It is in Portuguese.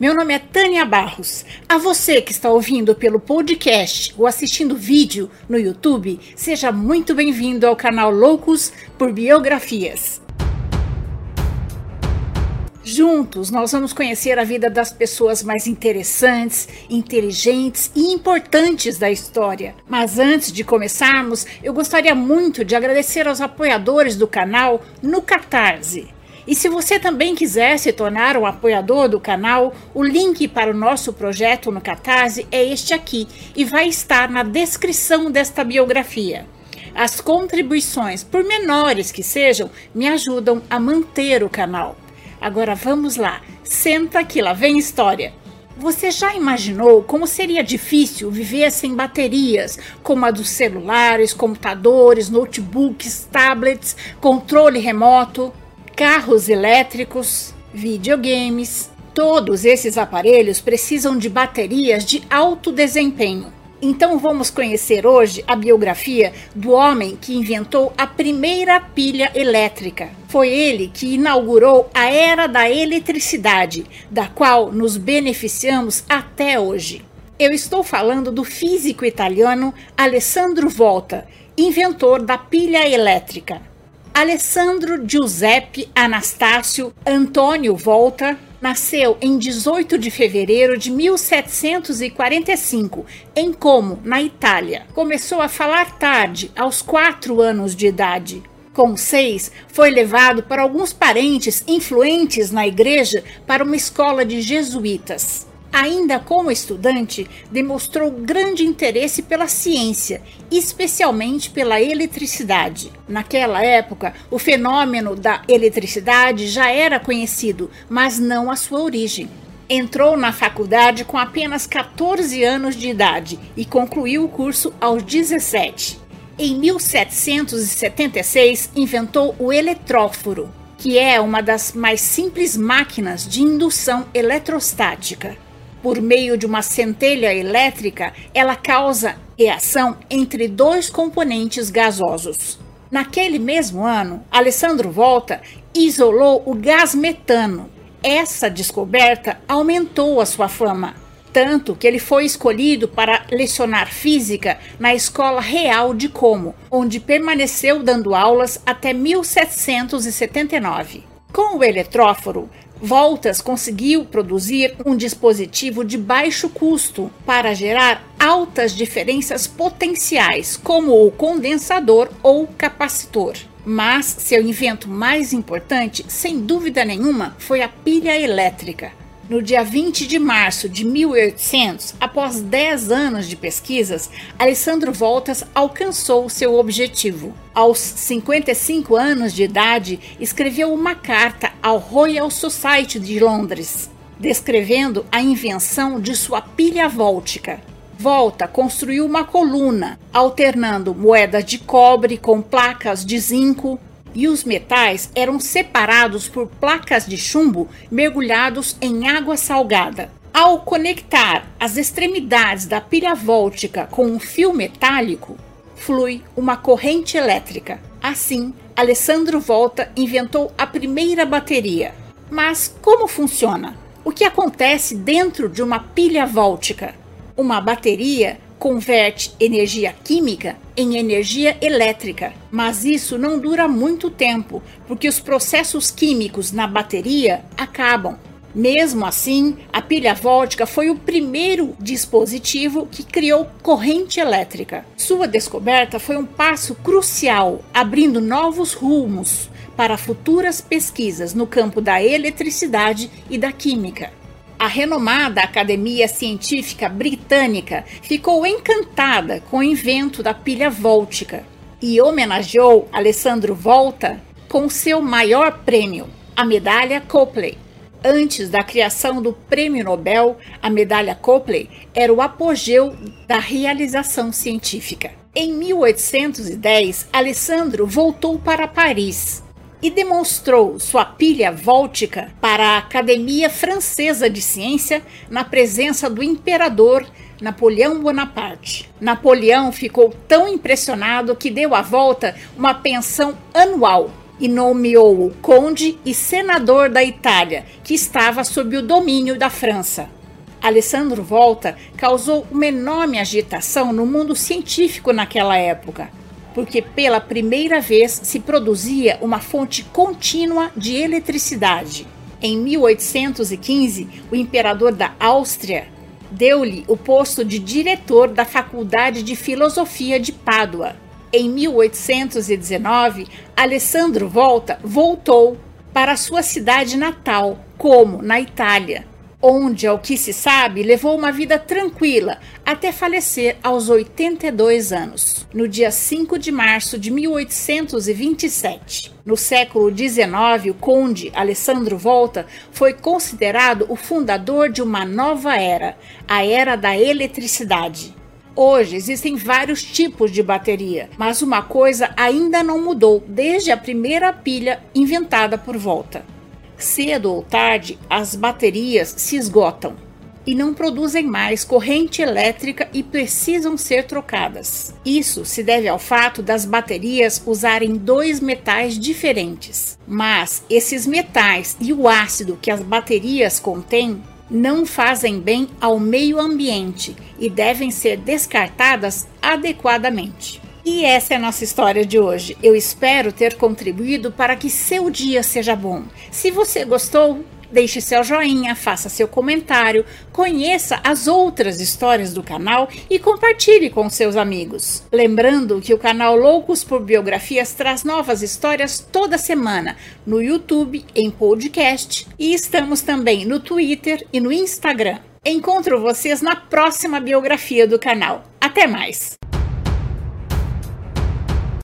Meu nome é Tânia Barros. A você que está ouvindo pelo podcast ou assistindo vídeo no YouTube, seja muito bem-vindo ao canal Loucos por Biografias. Juntos, nós vamos conhecer a vida das pessoas mais interessantes, inteligentes e importantes da história. Mas antes de começarmos, eu gostaria muito de agradecer aos apoiadores do canal no Catarse. E se você também quiser se tornar um apoiador do canal, o link para o nosso projeto no Catarse é este aqui e vai estar na descrição desta biografia. As contribuições, por menores que sejam, me ajudam a manter o canal. Agora vamos lá, senta que lá vem história. Você já imaginou como seria difícil viver sem baterias, como a dos celulares, computadores, notebooks, tablets, controle remoto, carros elétricos, videogames? Todos esses aparelhos precisam de baterias de alto desempenho. Então vamos conhecer hoje a biografia do homem que inventou a primeira pilha elétrica. Foi ele que inaugurou a era da eletricidade, da qual nos beneficiamos até hoje. Eu estou falando do físico italiano Alessandro Volta, inventor da pilha elétrica. Alessandro Giuseppe Anastácio Antônio Volta nasceu em 18 de fevereiro de 1745, em Como, na Itália. Começou a falar tarde, aos quatro anos de idade. Com seis, foi levado por alguns parentes influentes na igreja para uma escola de jesuítas. Ainda como estudante, demonstrou grande interesse pela ciência, especialmente pela eletricidade. Naquela época, o fenômeno da eletricidade já era conhecido, mas não a sua origem. Entrou na faculdade com apenas 14 anos de idade e concluiu o curso aos 17. Em 1776, inventou o eletróforo, que é uma das mais simples máquinas de indução eletrostática por meio de uma centelha elétrica, ela causa reação entre dois componentes gasosos. Naquele mesmo ano, Alessandro Volta isolou o gás metano. Essa descoberta aumentou a sua fama, tanto que ele foi escolhido para lecionar física na Escola Real de Como, onde permaneceu dando aulas até 1779. Com o eletróforo, Voltas conseguiu produzir um dispositivo de baixo custo para gerar altas diferenças potenciais, como o condensador ou capacitor. Mas seu invento mais importante, sem dúvida nenhuma, foi a pilha elétrica. No dia 20 de março de 1800, após 10 anos de pesquisas, Alessandro Voltas alcançou seu objetivo. Aos 55 anos de idade, escreveu uma carta ao Royal Society de Londres, descrevendo a invenção de sua pilha vóltica. Volta construiu uma coluna, alternando moedas de cobre com placas de zinco, e os metais eram separados por placas de chumbo mergulhados em água salgada. Ao conectar as extremidades da pilha vóltica com um fio metálico, flui uma corrente elétrica. Assim, Alessandro Volta inventou a primeira bateria. Mas como funciona? O que acontece dentro de uma pilha vóltica? Uma bateria converte energia química em energia elétrica, mas isso não dura muito tempo, porque os processos químicos na bateria acabam. Mesmo assim, a pilha vóltica foi o primeiro dispositivo que criou corrente elétrica. Sua descoberta foi um passo crucial, abrindo novos rumos para futuras pesquisas no campo da eletricidade e da química. A renomada Academia Científica Britânica ficou encantada com o invento da pilha vóltica e homenageou Alessandro Volta com seu maior prêmio, a medalha Copley. Antes da criação do Prêmio Nobel, a medalha Copley era o apogeu da realização científica. Em 1810, Alessandro voltou para Paris e demonstrou sua pilha vóltica para a Academia Francesa de Ciência na presença do imperador Napoleão Bonaparte. Napoleão ficou tão impressionado que deu à volta uma pensão anual e nomeou-o conde e senador da Itália, que estava sob o domínio da França. Alessandro Volta causou uma enorme agitação no mundo científico naquela época, porque pela primeira vez se produzia uma fonte contínua de eletricidade. Em 1815, o imperador da Áustria deu-lhe o posto de diretor da Faculdade de Filosofia de Pádua. Em 1819, Alessandro Volta voltou para sua cidade natal, Como, na Itália, onde, ao que se sabe, levou uma vida tranquila até falecer aos 82 anos, no dia 5 de março de 1827. No século XIX, o conde Alessandro Volta foi considerado o fundador de uma nova era, a era da eletricidade. Hoje existem vários tipos de bateria, mas uma coisa ainda não mudou desde a primeira pilha inventada por Volta cedo ou tarde, as baterias se esgotam e não produzem mais corrente elétrica e precisam ser trocadas. Isso se deve ao fato das baterias usarem dois metais diferentes. Mas esses metais e o ácido que as baterias contêm não fazem bem ao meio ambiente e devem ser descartadas adequadamente. E essa é a nossa história de hoje. Eu espero ter contribuído para que seu dia seja bom. Se você gostou, deixe seu joinha, faça seu comentário, conheça as outras histórias do canal e compartilhe com seus amigos. Lembrando que o canal Loucos por Biografias traz novas histórias toda semana no YouTube, em podcast e estamos também no Twitter e no Instagram. Encontro vocês na próxima biografia do canal. Até mais!